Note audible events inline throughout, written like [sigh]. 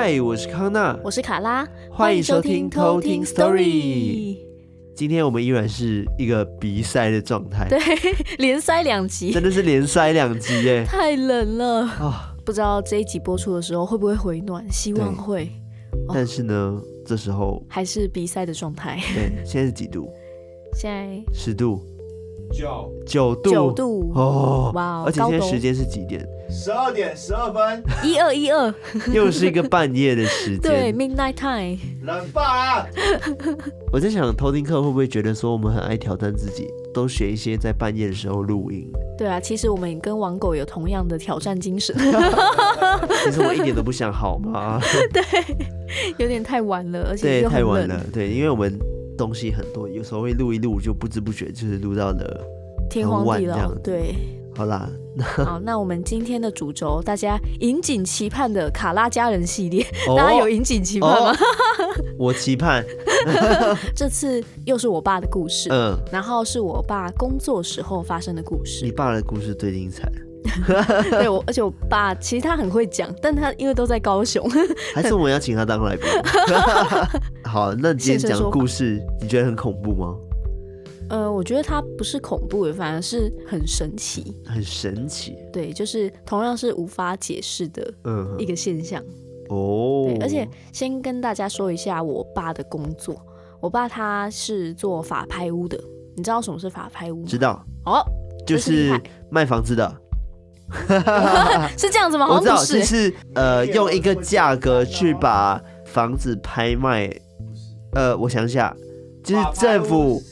嗨，我是康娜，我是卡拉，欢迎收听偷听 Story。今天我们依然是一个鼻塞的状态，对，[laughs] 连塞两集，真的是连塞两集耶，太冷了啊！哦、不知道这一集播出的时候会不会回暖，希望会。但是呢，哦、这时候还是鼻塞的状态。对，现在是几度？[laughs] 现在十度。九九度九度哦，哇！而且现在时间是几点？十二点十二分，一二一二，[laughs] 又是一个半夜的时间。对，Midnight Time，冷爆！[laughs] 我在想，偷听客会不会觉得说我们很爱挑战自己，都选一些在半夜的时候录音？对啊，其实我们跟网狗有同样的挑战精神。[laughs] 其实我一点都不想好吗？对，有点太晚了，而且太晚了。对，因为我们。东西很多，有时候会录一录，就不知不觉就是录到了天荒地老。对，好啦，[laughs] 好，那我们今天的主轴，大家引颈期盼的卡拉家人系列，哦、大家有引颈期盼吗？哦、[laughs] 我期盼。[laughs] 这次又是我爸的故事，嗯，然后是我爸工作时候发生的故事。你爸的故事最精彩。对，我而且我爸其实他很会讲，但他因为都在高雄，还是我们要请他当来宾。好，那今天讲故事，你觉得很恐怖吗？呃，我觉得它不是恐怖，反而是很神奇，很神奇。对，就是同样是无法解释的一个现象。哦、嗯，而且先跟大家说一下我爸的工作，我爸他是做法拍屋的，你知道什么是法拍屋吗？知道。哦，就是卖房子的。[laughs] 是这样子吗？[laughs] 我知道，就是呃，用一个价格去把房子拍卖。呃，我想想，就是政府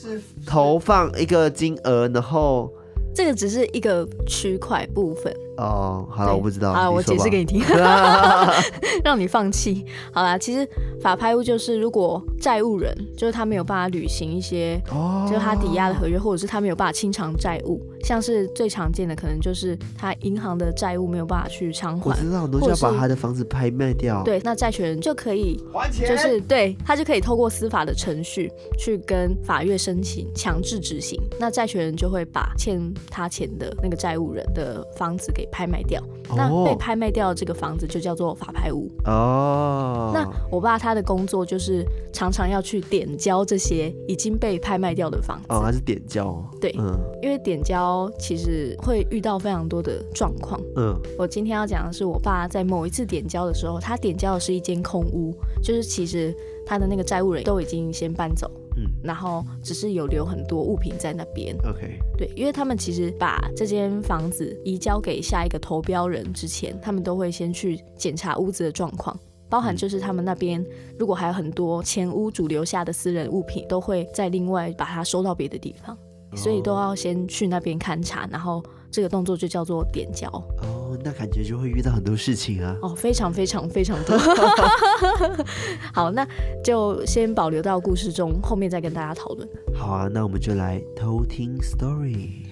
投放一个金额，然后这个只是一个区块部分。哦，好了，我不知道。好了，我解释给你听，[laughs] [laughs] 让你放弃。好啦，其实法拍屋就是如果债务人就是他没有办法履行一些，哦，就是他抵押的合约，或者是他没有办法清偿债务。像是最常见的，可能就是他银行的债务没有办法去偿还，我知道，都是要把他的房子拍卖掉。对，那债权人就可以还钱，就是对他就可以透过司法的程序去跟法院申请强制执行。那债权人就会把欠他钱的那个债务人的房子给拍卖掉。哦、那被拍卖掉的这个房子就叫做法拍屋。哦。那我爸他的工作就是常常要去点交这些已经被拍卖掉的房子。哦，还是点交？对，嗯，因为点交。其实会遇到非常多的状况。嗯，我今天要讲的是我爸在某一次点交的时候，他点交的是一间空屋，就是其实他的那个债务人都已经先搬走，嗯，然后只是有留很多物品在那边。OK，对，因为他们其实把这间房子移交给下一个投标人之前，他们都会先去检查屋子的状况，包含就是他们那边如果还有很多前屋主留下的私人物品，都会再另外把它收到别的地方。所以都要先去那边勘察，然后这个动作就叫做点交。哦，那感觉就会遇到很多事情啊。哦，非常非常非常多。[laughs] 好，那就先保留到故事中，后面再跟大家讨论。好啊，那我们就来偷听 story。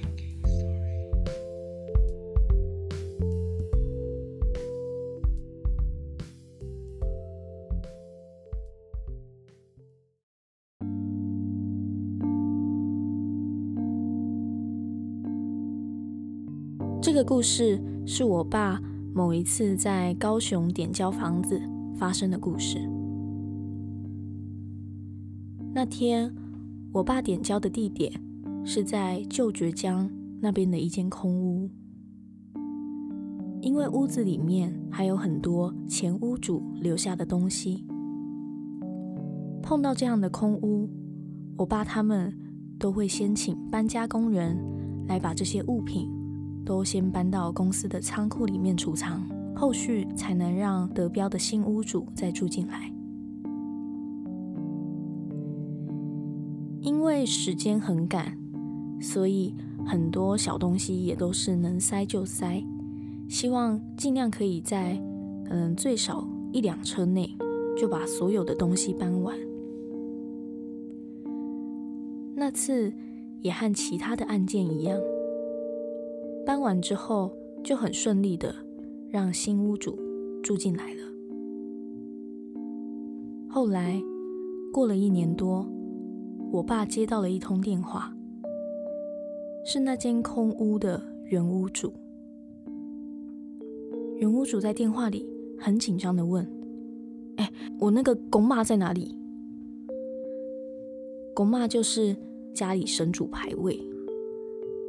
这个故事是我爸某一次在高雄点交房子发生的故事。那天，我爸点交的地点是在旧堀江那边的一间空屋，因为屋子里面还有很多前屋主留下的东西。碰到这样的空屋，我爸他们都会先请搬家工人来把这些物品。都先搬到公司的仓库里面储藏，后续才能让得标的新屋主再住进来。因为时间很赶，所以很多小东西也都是能塞就塞，希望尽量可以在嗯最少一两车内就把所有的东西搬完。那次也和其他的案件一样。搬完之后就很顺利的让新屋主住进来了。后来过了一年多，我爸接到了一通电话，是那间空屋的原屋主。原屋主在电话里很紧张的问：“哎，我那个公妈在哪里？公妈就是家里神主牌位，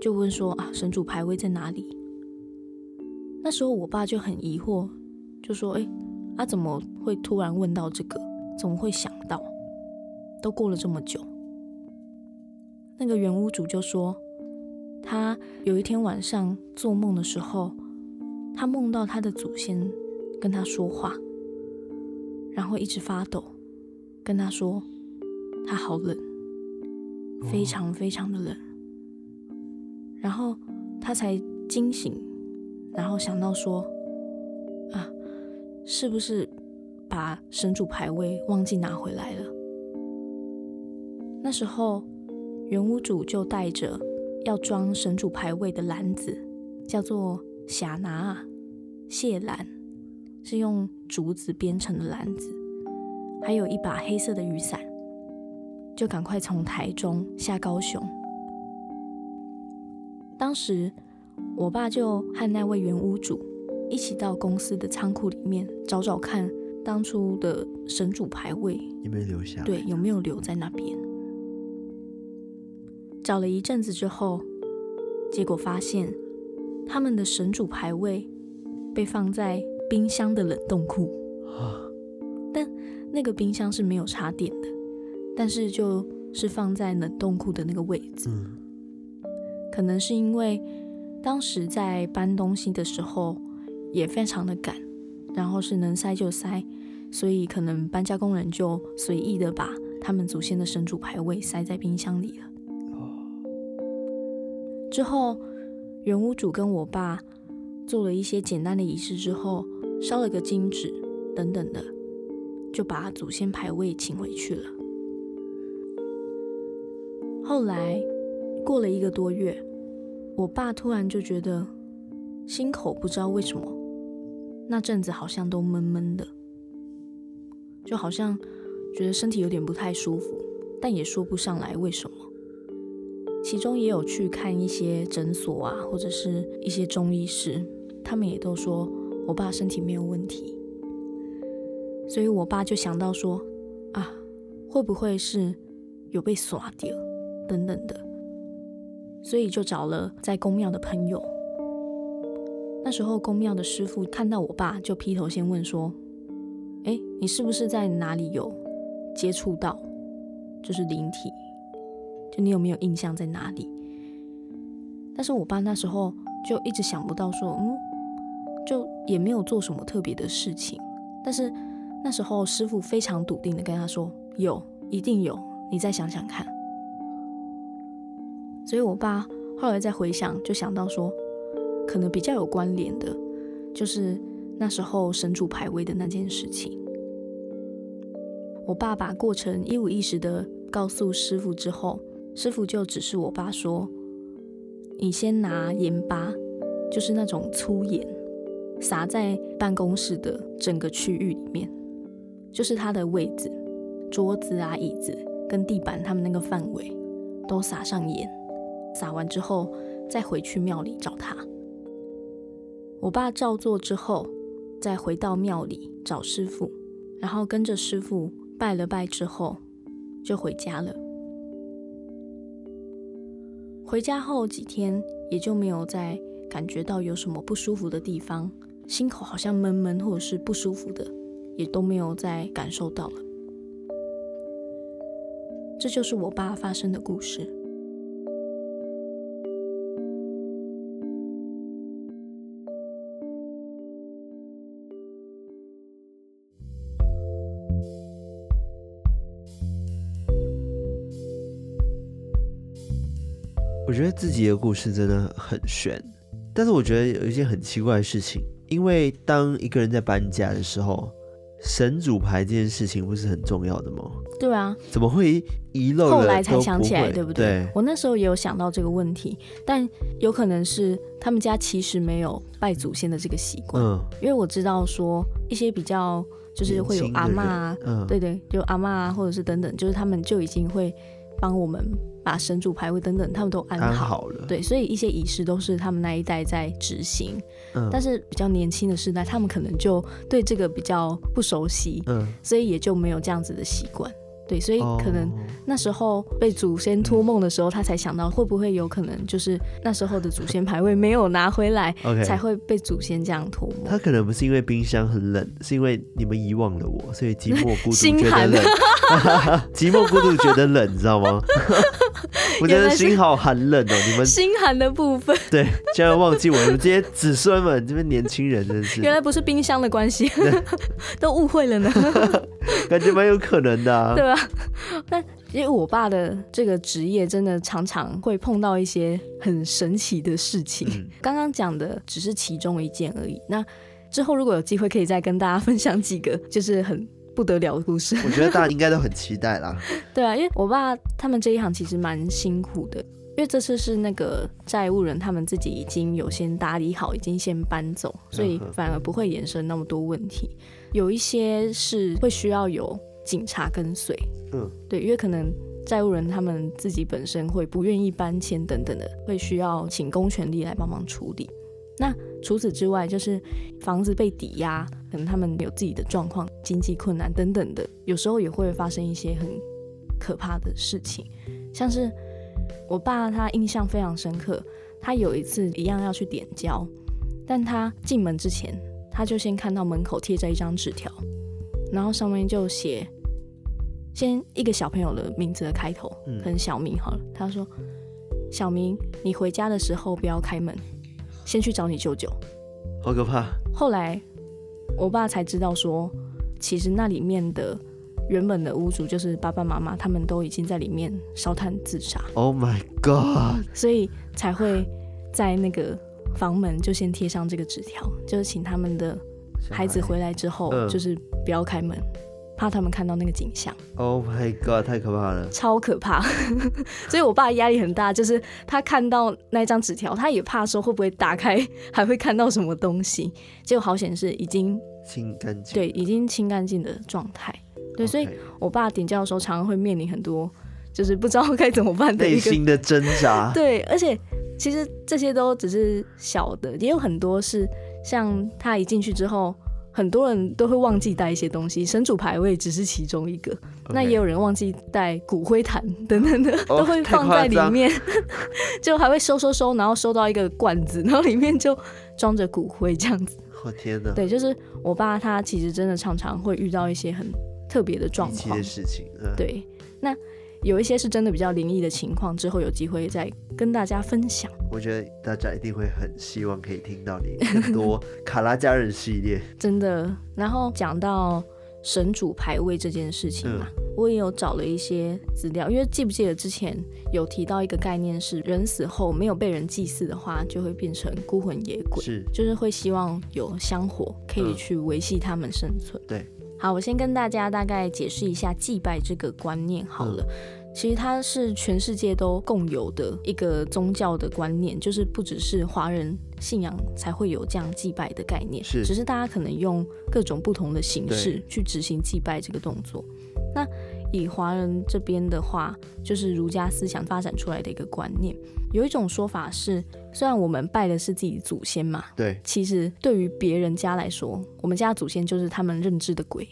就问说啊，神主牌位在哪里？那时候我爸就很疑惑，就说：“哎，他、啊、怎么会突然问到这个？怎么会想到？都过了这么久。”那个原屋主就说，他有一天晚上做梦的时候，他梦到他的祖先跟他说话，然后一直发抖，跟他说他好冷。非常非常的冷，然后他才惊醒，然后想到说，啊，是不是把神主牌位忘记拿回来了？那时候原屋主就带着要装神主牌位的篮子，叫做霞拿蟹篮，是用竹子编成的篮子，还有一把黑色的雨伞。就赶快从台中下高雄。当时，我爸就和那位原屋主一起到公司的仓库里面找找看，当初的神主牌位有没有留下？对，有没有留在那边？找了一阵子之后，结果发现他们的神主牌位被放在冰箱的冷冻库。但那个冰箱是没有插电的。但是就是放在冷冻库的那个位置，嗯，可能是因为当时在搬东西的时候也非常的赶，然后是能塞就塞，所以可能搬家工人就随意的把他们祖先的神主牌位塞在冰箱里了。之后原屋主跟我爸做了一些简单的仪式之后，烧了个金纸等等的，就把祖先牌位请回去了。后来过了一个多月，我爸突然就觉得心口不知道为什么那阵子好像都闷闷的，就好像觉得身体有点不太舒服，但也说不上来为什么。其中也有去看一些诊所啊，或者是一些中医师，他们也都说我爸身体没有问题。所以我爸就想到说啊，会不会是有被耍掉？等等的，所以就找了在公庙的朋友。那时候公庙的师傅看到我爸，就劈头先问说：“哎，你是不是在哪里有接触到，就是灵体？就你有没有印象在哪里？”但是我爸那时候就一直想不到说，嗯，就也没有做什么特别的事情。但是那时候师傅非常笃定的跟他说：“有，一定有，你再想想看。”所以，我爸后来再回想，就想到说，可能比较有关联的，就是那时候神主牌位的那件事情。我爸把过程一五一十的告诉师傅之后，师傅就指示我爸说：“你先拿盐巴，就是那种粗盐，撒在办公室的整个区域里面，就是他的位置、桌子啊、椅子跟地板，他们那个范围都撒上盐。”撒完之后，再回去庙里找他。我爸照做之后，再回到庙里找师傅，然后跟着师傅拜了拜之后，就回家了。回家后几天，也就没有再感觉到有什么不舒服的地方，心口好像闷闷或者是不舒服的，也都没有再感受到了。这就是我爸发生的故事。觉得自己的故事真的很悬，但是我觉得有一件很奇怪的事情，因为当一个人在搬家的时候，神主牌这件事情不是很重要的吗？对啊，怎么会遗漏？后来才想起来，对不对？对，我那时候也有想到这个问题，但有可能是他们家其实没有拜祖先的这个习惯。嗯，因为我知道说一些比较就是会有阿嬷啊，嗯，对对，就阿嬷啊，或者是等等，就是他们就已经会帮我们。把神主牌位等等，他们都安好，安好了。对，所以一些仪式都是他们那一代在执行。嗯，但是比较年轻的时代，他们可能就对这个比较不熟悉，嗯，所以也就没有这样子的习惯。对，所以可能哦那时候被祖先托梦的时候，他才想到会不会有可能就是那时候的祖先牌位没有拿回来才会被祖先这样托梦。他可能不是因为冰箱很冷，是因为你们遗忘了我，所以寂寞孤独心寒觉得冷。[laughs] 寂寞孤独觉得冷，你知道吗？[laughs] 我觉得心好寒冷哦。你们心寒的部分，对，竟然忘记我，你们这些子孙们，这边年轻人真是原来不是冰箱的关系，[laughs] 都误会了呢，感觉蛮有可能的、啊。[laughs] 对吧？但因为我爸的这个职业，真的常常会碰到一些很神奇的事情。嗯刚刚讲的只是其中一件而已。那之后如果有机会，可以再跟大家分享几个，就是很不得了的故事。我觉得大家 [laughs] 应该都很期待啦。对啊，因为我爸他们这一行其实蛮辛苦的，因为这次是那个债务人他们自己已经有先打理好，已经先搬走，所以反而不会衍生那么多问题。有一些是会需要有警察跟随，嗯，对，因为可能债务人他们自己本身会不愿意搬迁等等的，会需要请公权力来帮忙处理。那除此之外，就是房子被抵押，可能他们有自己的状况、经济困难等等的，有时候也会发生一些很可怕的事情。像是我爸，他印象非常深刻，他有一次一样要去点交，但他进门之前，他就先看到门口贴着一张纸条，然后上面就写先一个小朋友的名字的开头，嗯可能小明好了。他说：“小明，你回家的时候不要开门。”先去找你舅舅。好可怕。后来我爸才知道说，其实那里面的原本的屋主就是爸爸妈妈，他们都已经在里面烧炭自杀，Oh my god！所以才会在那个房门就先贴上这个纸条，就是请他们的孩子回来之后，嗯就是不要开门，怕他们看到那个景象。Oh my god！太可怕了。超可怕，[laughs] 所以我爸压力很大，就是他看到那张纸条，他也怕说会不会打开还会看到什么东西，结果好险是已经清干净。对已经清干净的状态，对，所以 OK 我爸点教的时候常常会面临很多就是不知道该怎么办的一个内心的挣扎。[laughs] 对，而且其实这些都只是小的，也有很多是像他一进去之后。很多人都会忘记带一些东西，神主牌位只是其中一个。那也有人忘记带骨灰坛等等的，哦 [laughs] 都会放在里面，[laughs] 就还会收收收，然后收到一个罐子，然后里面就装着骨灰这样子。我、哦、天哪！对，就是我爸他其实真的常常会遇到一些很特别的状况的事情。嗯、对，那有一些是真的比较灵异的情况，之后有机会再跟大家分享。我觉得大家一定会很希望可以听到你很多卡拉家人系列。[laughs] 真的，然后讲到神主牌位这件事情嘛，嗯、我也有找了一些资料，因为记不记得之前有提到一个概念是，人死后没有被人祭祀的话，就会变成孤魂野鬼，是，就是会希望有香火可以去维系他们生存。嗯、对。好，我先跟大家大概解释一下祭拜这个观念好了。嗯、其实它是全世界都共有的一个宗教的观念，就是不只是华人信仰才会有这样祭拜的概念，是，只是大家可能用各种不同的形式去执行祭拜这个动作。那以华人这边的话，就是儒家思想发展出来的一个观念。有一种说法是，虽然我们拜的是自己祖先嘛，对，其实对于别人家来说，我们家祖先就是他们认知的鬼。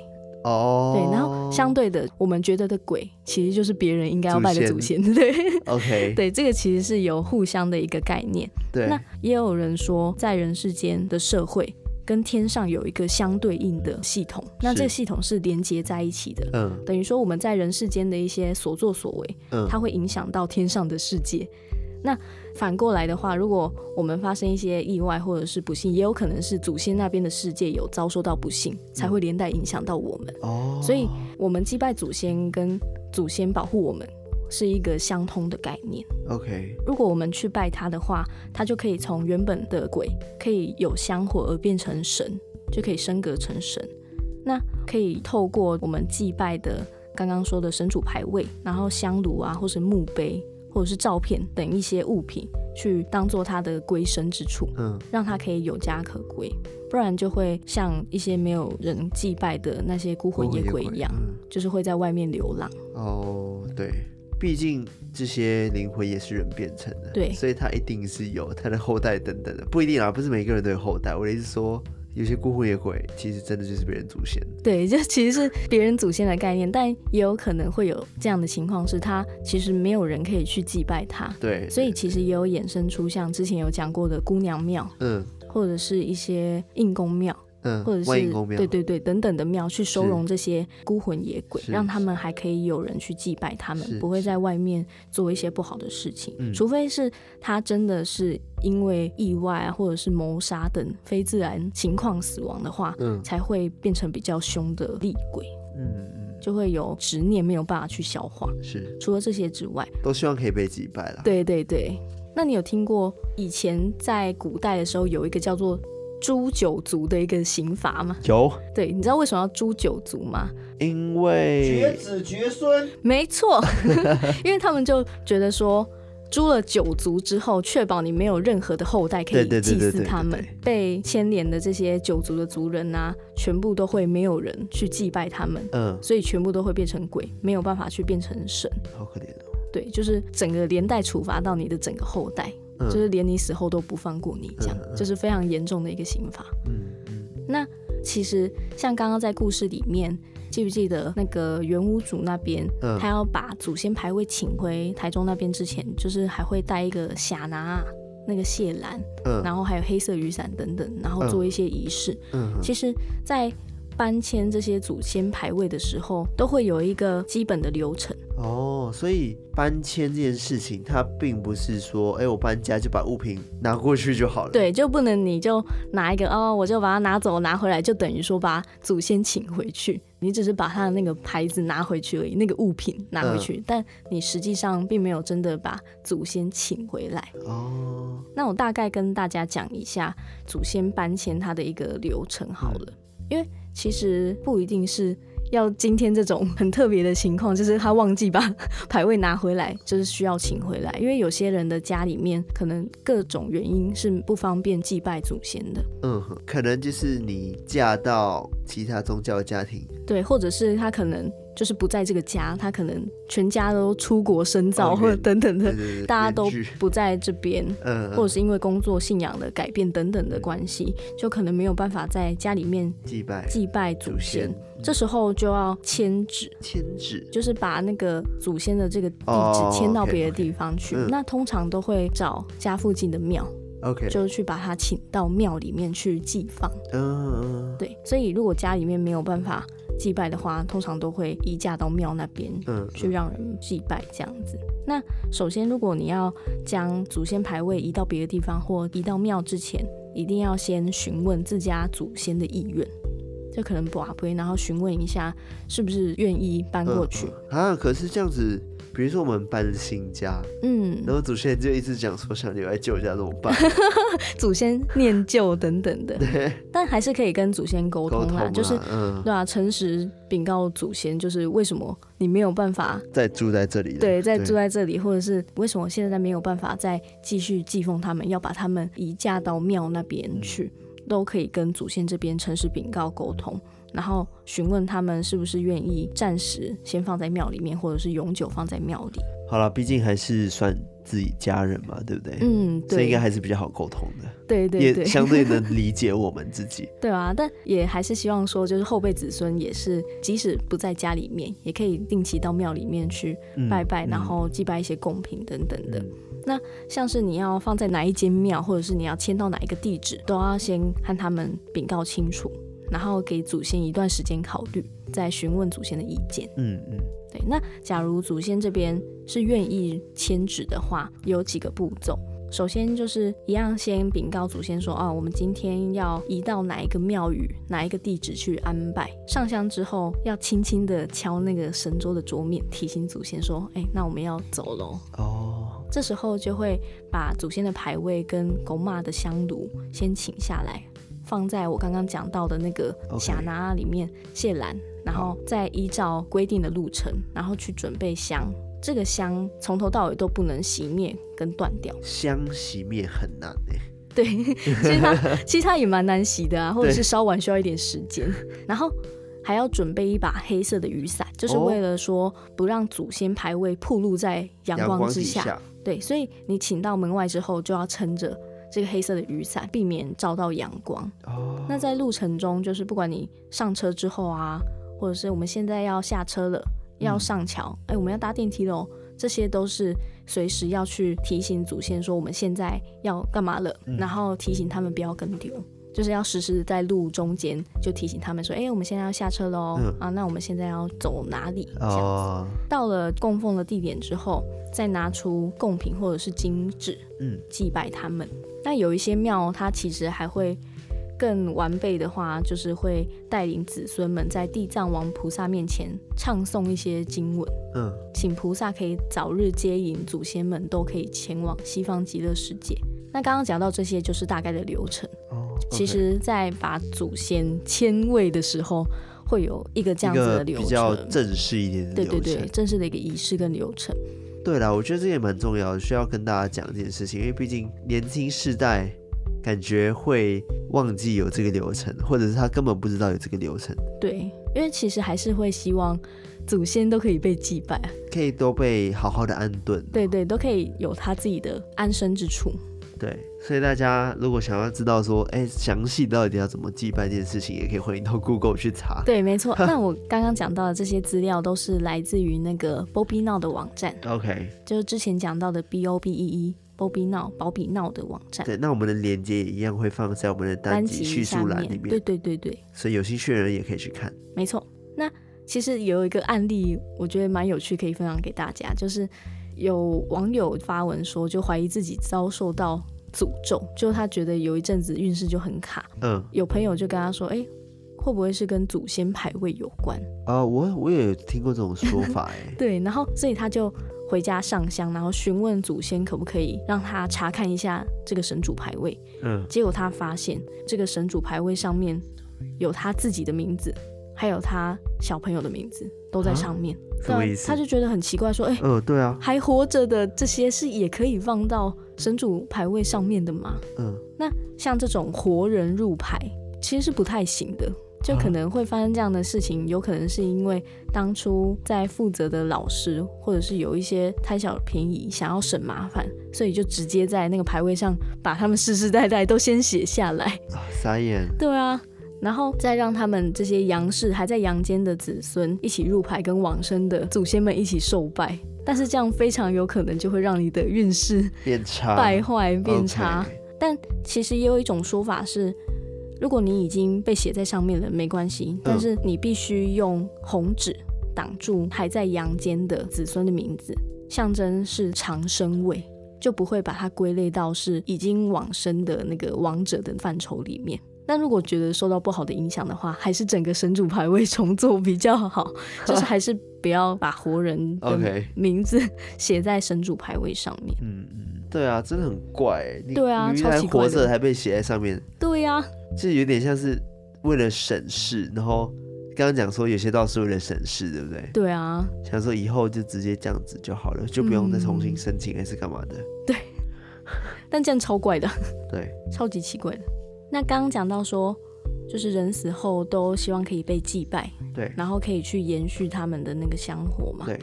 哦，对，然后相对的，我们觉得的鬼，其实就是别人应该要拜的祖先，祖先对，[laughs] OK，[laughs] 对，这个其实是有互相的一个概念。对，那也有人说，在人世间的社会跟天上有一个相对应的系统，那这个系统是连接在一起的，嗯，等于说我们在人世间的一些所作所为，嗯，它会影响到天上的世界。那反过来的话，如果我们发生一些意外或者是不幸，也有可能是祖先那边的世界有遭受到不幸，才会连带影响到我们。哦，所以我们祭拜祖先跟祖先保护我们是一个相通的概念。OK，如果我们去拜他的话，他就可以从原本的鬼可以有香火而变成神，就可以升格成神。那可以透过我们祭拜的刚刚说的神主牌位，然后香炉啊，或是墓碑。或者是照片等一些物品，去当做他的归身之处，嗯，让他可以有家可归，不然就会像一些没有人祭拜的那些孤魂野鬼一样，嗯、就是会在外面流浪。哦，对，毕竟这些灵魂也是人变成的，对，所以他一定是有他的后代等等的，不一定啊，不是每个人都有后代。我的意思说，有些孤魂野鬼其实真的就是别人祖先。对，就其实是别人祖先的概念，但也有可能会有这样的情况，是他其实没有人可以去祭拜他。对，所以其实也有衍生出像之前有讲过的姑娘庙，嗯，或者是一些应公庙。嗯，或者是对对对等等的庙去收容这些孤魂野鬼，让他们还可以有人去祭拜他们，不会在外面做一些不好的事情。除非是他真的是因为意外啊，或者是谋杀等非自然情况死亡的话，嗯，才会变成比较凶的厉鬼。嗯嗯，就会有执念没有办法去消化。是，除了这些之外，都希望可以被祭拜了。对对对，那你有听过以前在古代的时候有一个叫做？诛九族的一个刑罚吗？有。对，你知道为什么要诛九族吗？因为绝子绝孙。没错，[laughs] 因为他们就觉得说，诛了九族之后，确保你没有任何的后代可以祭祀他们，被牵连的这些九族的族人啊，全部都会没有人去祭拜他们。嗯，所以全部都会变成鬼，没有办法去变成神。好可怜哦。对，就是整个连带处罚到你的整个后代。就是连你死后都不放过你，这样就是非常严重的一个刑罚。嗯嗯。那其实像刚刚在故事里面，记不记得那个原屋主那边，他要把祖先牌位请回台中那边之前，就是还会带一个霞拿那个谢兰，然后还有黑色雨伞等等，然后做一些仪式。嗯。其实，在搬迁这些祖先牌位的时候，都会有一个基本的流程。哦，所以搬迁这件事情，它并不是说，哎、欸，我搬家就把物品拿过去就好了。对，就不能你就拿一个哦，我就把它拿走拿回来，就等于说把祖先请回去。你只是把他的那个牌子拿回去而已，那个物品拿回去，嗯、但你实际上并没有真的把祖先请回来。哦，那我大概跟大家讲一下祖先搬迁它的一个流程好了，嗯、因为。其实不一定是要今天这种很特别的情况，就是他忘记把牌位拿回来，就是需要请回来。因为有些人的家里面可能各种原因是不方便祭拜祖先的。嗯，可能就是你嫁到其他宗教的家庭，对，或者是他可能。就是不在这个家，他可能全家都出国深造，哦、或者等等的，大家都不在这边，嗯，或者是因为工作、信仰的改变等等的关系，嗯、就可能没有办法在家里面祭拜祭拜祖先。这时候就要迁址，迁址就是把那个祖先的这个地址迁到别的地方去。那通常都会找家附近的庙，OK，就去把他请到庙里面去祭放。嗯，对，所以如果家里面没有办法。祭拜的话，通常都会移驾到庙那边，嗯，去让人祭拜这样子。嗯、那首先，如果你要将祖先牌位移到别的地方或移到庙之前，一定要先询问自家祖先的意愿，就可能不阿，然后询问一下是不是愿意搬过去。嗯、啊，可是这样子。比如说我们搬新家，嗯，然后祖先就一直讲说想留在旧家怎么办？[laughs] 祖先念旧等等的，对，但还是可以跟祖先沟通啦，就是，嗯，对啊，诚实禀告祖先，就是为什么你没有办法再住在这里？对，再住在这里，或者是为什么现在没有办法再继续祭奉他们，要把他们移嫁到庙那边去，都可以跟祖先这边诚实禀告沟通。然后询问他们是不是愿意暂时先放在庙里面，或者是永久放在庙里。好了，毕竟还是算自己家人嘛，对不对？嗯，对，所以应该还是比较好沟通的。对对对，也相对能理解我们自己。[laughs] 对啊，但也还是希望说，就是后辈子孙也是，即使不在家里面，也可以定期到庙里面去拜拜，嗯、然后祭拜一些贡品等等的。嗯、那像是你要放在哪一间庙，或者是你要迁到哪一个地址，都要先和他们禀告清楚。然后给祖先一段时间考虑，再询问祖先的意见。嗯嗯，对。那假如祖先这边是愿意迁址的话，有几个步骤。首先就是一样，先禀告祖先说，哦，我们今天要移到哪一个庙宇、哪一个地址去安拜。上香之后，要轻轻的敲那个神桌的桌面，提醒祖先说，哎，那我们要走喽。哦。这时候就会把祖先的牌位跟狗马的香炉先请下来。放在我刚刚讲到的那个匣拿里面谢兰，然后再依照规定的路程，然后去准备香。这个香从头到尾都不能熄灭跟断掉。香熄灭很难哎。[laughs] 对，其实它 [laughs] 其实它也蛮难洗的啊，或者是烧完需要一点时间。[laughs] 然后还要准备一把黑色的雨伞，就是为了说不让祖先牌位暴露在阳光之下。下对，所以你请到门外之后，就要撑着这个黑色的雨伞，避免照到阳光。哦，那在路程中，就是不管你上车之后啊，或者是我们现在要下车了，要上桥，哎、嗯，我们要搭电梯喽，这些都是随时要去提醒祖先说我们现在要干嘛了，嗯、然后提醒他们不要跟丢。就是要时时在路中间就提醒他们说，哎、欸，我们现在要下车喽，嗯、啊，那我们现在要走哪里？这样子。哦、到了供奉的地点之后，再拿出贡品或者是金纸，嗯，祭拜他们。那有一些庙，它其实还会更完备的话，就是会带领子孙们在地藏王菩萨面前唱诵一些经文，嗯，请菩萨可以早日接引祖先们，都可以前往西方极乐世界。那刚刚讲到这些，就是大概的流程。哦其实，在把祖先迁位的时候，会有一个这样子的流程，比较正式一点的流程。对对对，正式的一个仪式跟流程。对啦，我觉得这也蛮重要的，需要跟大家讲一件事情，因为毕竟年轻世代感觉会忘记有这个流程，或者是他根本不知道有这个流程。对，因为其实还是会希望祖先都可以被祭拜，可以都被好好的安顿。对对，都可以有他自己的安身之处。对，所以大家如果想要知道说，哎，详细到底要怎么祭拜这件事情，也可以欢迎到 Google 去查。对，没错。那我刚刚讲到的这些资料都是来自于那个 Bobby Now 的网站。OK，就是之前讲到的 B O B E E Bobby Now 宝比闹的网站。对，那我们的链接也一样会放在我们的单集叙述栏里面。对对对对。所以有兴趣的人也可以去看。没错。那其实有一个案例，我觉得蛮有趣，可以分享给大家，就是有网友发文说，就怀疑自己遭受到。诅咒，就他觉得有一阵子运势就很卡。嗯，有朋友就跟他说：“哎、欸，会不会是跟祖先牌位有关？”啊、呃，我我也有听过这种说法，哎，[laughs] 对，然后所以他就回家上香，然后询问祖先可不可以让他查看一下这个神主牌位。嗯，结果他发现这个神主牌位上面有他自己的名字，还有他小朋友的名字都在上面。他就觉得很奇怪，说：“哎、欸，嗯、呃，对啊，还活着的这些是也可以放到神主牌位上面的吗？嗯，那像这种活人入牌其实是不太行的，就可能会发生这样的事情，有可能是因为当初在负责的老师，或者是有一些贪小便宜，想要省麻烦，所以就直接在那个牌位上把他们世世代代都先写下来。啊，傻眼。对啊。”然后再让他们这些阳世还在阳间的子孙一起入牌，跟往生的祖先们一起受拜。但是这样非常有可能就会让你的运势变差、败坏、变差。Okay. 但其实也有一种说法是，如果你已经被写在上面了，没关系，但是你必须用红纸挡住还在阳间的子孙的名字，象征是长生位，就不会把它归类到是已经往生的那个王者的范畴里面。那如果觉得受到不好的影响的话，还是整个神主牌位重做比较好，[laughs] 就是还是不要把活人的名字写在神主牌位上面。嗯嗯，对啊，真的很怪。对啊，你还活着还被写在上面。对呀、啊，就有点像是为了省事，然后刚刚讲说有些道是为了省事，对不对？对啊，想说以后就直接这样子就好了，就不用再重新申请还是干嘛的。对，[laughs] 但这样超怪的。对，超级奇怪的。那刚刚讲到说，就是人死后都希望可以被祭拜，对，然后可以去延续他们的那个香火嘛，对。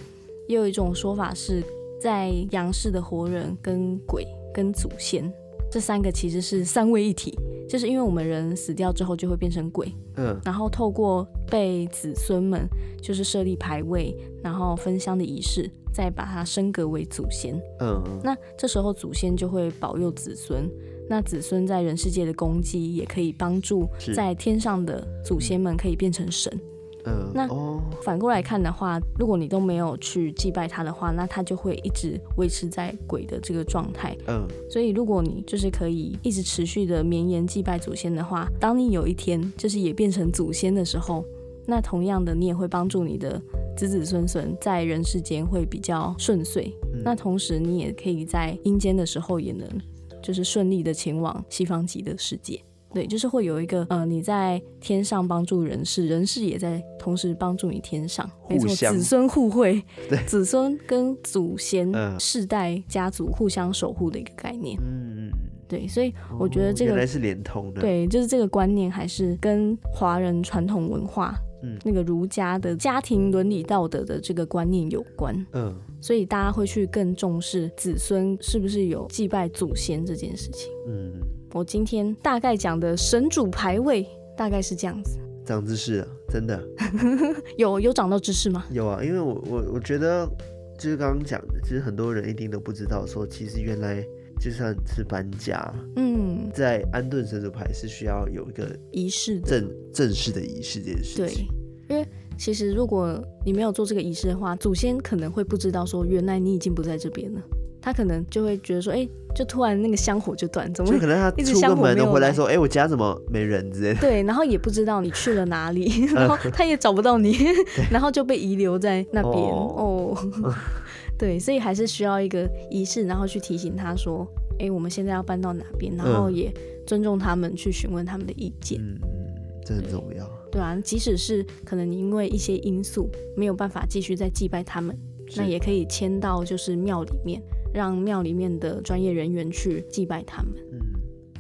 也有一种说法是，在阳世的活人跟鬼跟祖先这三个其实是三位一体，就是因为我们人死掉之后就会变成鬼，嗯，然后透过被子孙们就是设立牌位，然后分香的仪式，再把它升格为祖先，嗯，那这时候祖先就会保佑子孙。那子孙在人世界的功绩，也可以帮助在天上的祖先们可以变成神。嗯，那反过来看的话，如果你都没有去祭拜他的话，那他就会一直维持在鬼的这个状态。嗯，所以如果你就是可以一直持续的绵延祭拜祖先的话，当你有一天就是也变成祖先的时候，那同样的你也会帮助你的子子孙孙在人世间会比较顺遂。嗯，那同时你也可以在阴间的时候也能。就是顺利的前往西方极的世界，对，就是会有一个呃，你在天上帮助人世，人世也在同时帮助你天上，没错，子孙互惠，[laughs] 对，子孙跟祖先世代家族互相守护的一个概念，嗯，对，所以我觉得这个、哦、原来是连通的，对，就是这个观念还是跟华人传统文化嗯，那个儒家的家庭伦理道德的这个观念有关，嗯，所以大家会去更重视子孙是不是有祭拜祖先这件事情，嗯，我今天大概讲的神主牌位大概是这样子，长知识了，真的，[laughs] 有有长到知识吗？有啊，因为我我我觉得就是刚刚讲的，其实很多人一定都不知道，说其实原来就算是搬家，嗯，在安顿神主牌是需要有一个仪式的正正式的仪式这件事情，对，因为。其实，如果你没有做这个仪式的话，祖先可能会不知道说，原来你已经不在这边了。他可能就会觉得说，哎，就突然那个香火就断，怎么可能他出个门回来说，哎，我家怎么没人之类的？对，然后也不知道你去了哪里，[laughs] 然后他也找不到你，[laughs] 然后就被遗留在那边。哦，哦 [laughs] 对，所以还是需要一个仪式，然后去提醒他说，哎，我们现在要搬到哪边，然后也尊重他们，去询问他们的意见。嗯，这很重要。对啊，即使是可能你因为一些因素没有办法继续再祭拜他们，那也可以迁到就是庙里面，让庙里面的专业人员去祭拜他们。嗯，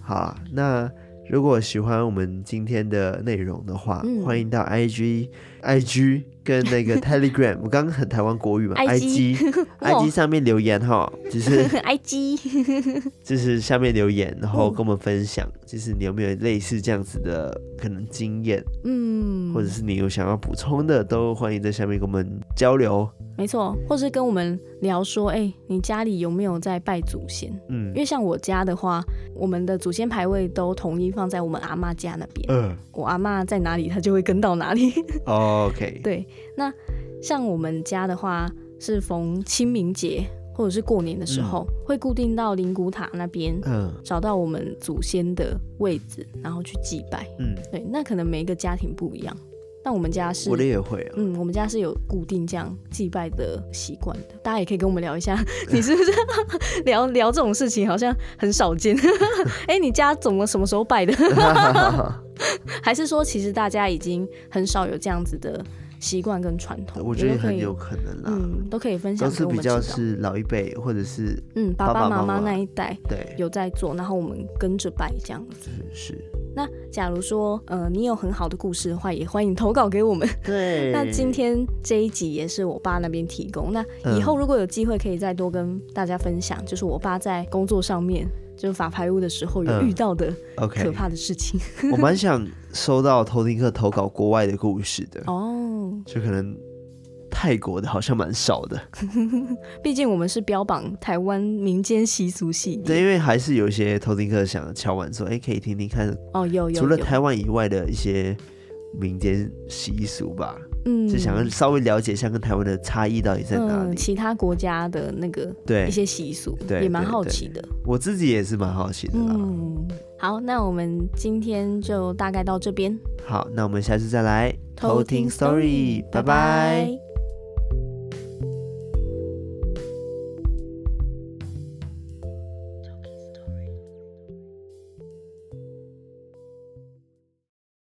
好啊，那如果喜欢我们今天的内容的话，嗯、欢迎到 IG IG。跟那个 [laughs] Telegram，我刚刚很台湾国语嘛，IG，IG 上面留言哈，就是 [laughs] IG，[laughs] 就是下面留言，然后跟我们分享，就是你有没有类似这样子的可能经验，嗯，或者是你有想要补充的，都欢迎在下面跟我们交流。没错，或是跟我们聊说，哎、欸，你家里有没有在拜祖先？嗯，因为像我家的话，我们的祖先牌位都统一放在我们阿妈家那边。嗯，我阿妈在哪里，她就会跟到哪里。哦、OK，对。那像我们家的话，是逢清明节或者是过年的时候，嗯、会固定到灵骨塔那边，嗯，找到我们祖先的位置，然后去祭拜。嗯，对，那可能每一个家庭不一样，但我们家是，我的也会、啊，嗯，我们家是有固定这样祭拜的习惯的。大家也可以跟我们聊一下，[laughs] 你是不是 [laughs] 聊聊这种事情好像很少见？[laughs] 哎、欸，你家怎么什么时候拜的？[laughs] 还是说，其实大家已经很少有这样子的？习惯跟传统，我觉得很有可能啦，嗯，都可以分享给我们。都是比较是老一辈或者是嗯爸爸妈妈那一代，对，有在做，然后我们跟着拜这样子。是。那假如说呃你有很好的故事的话，也欢迎投稿给我们。[laughs] 对。[laughs] 那今天这一集也是我爸那边提供，那以后如果有机会可以再多跟大家分享，就是我爸在工作上面。就是法牌屋的时候有遇到的可怕的事情，嗯 okay、我蛮想收到偷听客投稿国外的故事的。[laughs] 哦，就可能泰国的好像蛮少的，[laughs] 毕竟我们是标榜台湾民间习俗系列，对，因为还是有一些偷听客想敲碗说，哎、欸，可以听听看哦，有有，除了台湾以外的一些民间习俗吧。嗯，就想要稍微了解一下跟台湾的差异到底在哪里，嗯，其他国家的那个对一些习俗，对，也蛮好奇的。我自己也是蛮好奇的啦。嗯，好，那我们今天就大概到这边。好，那我们下次再来偷听 story。拜拜。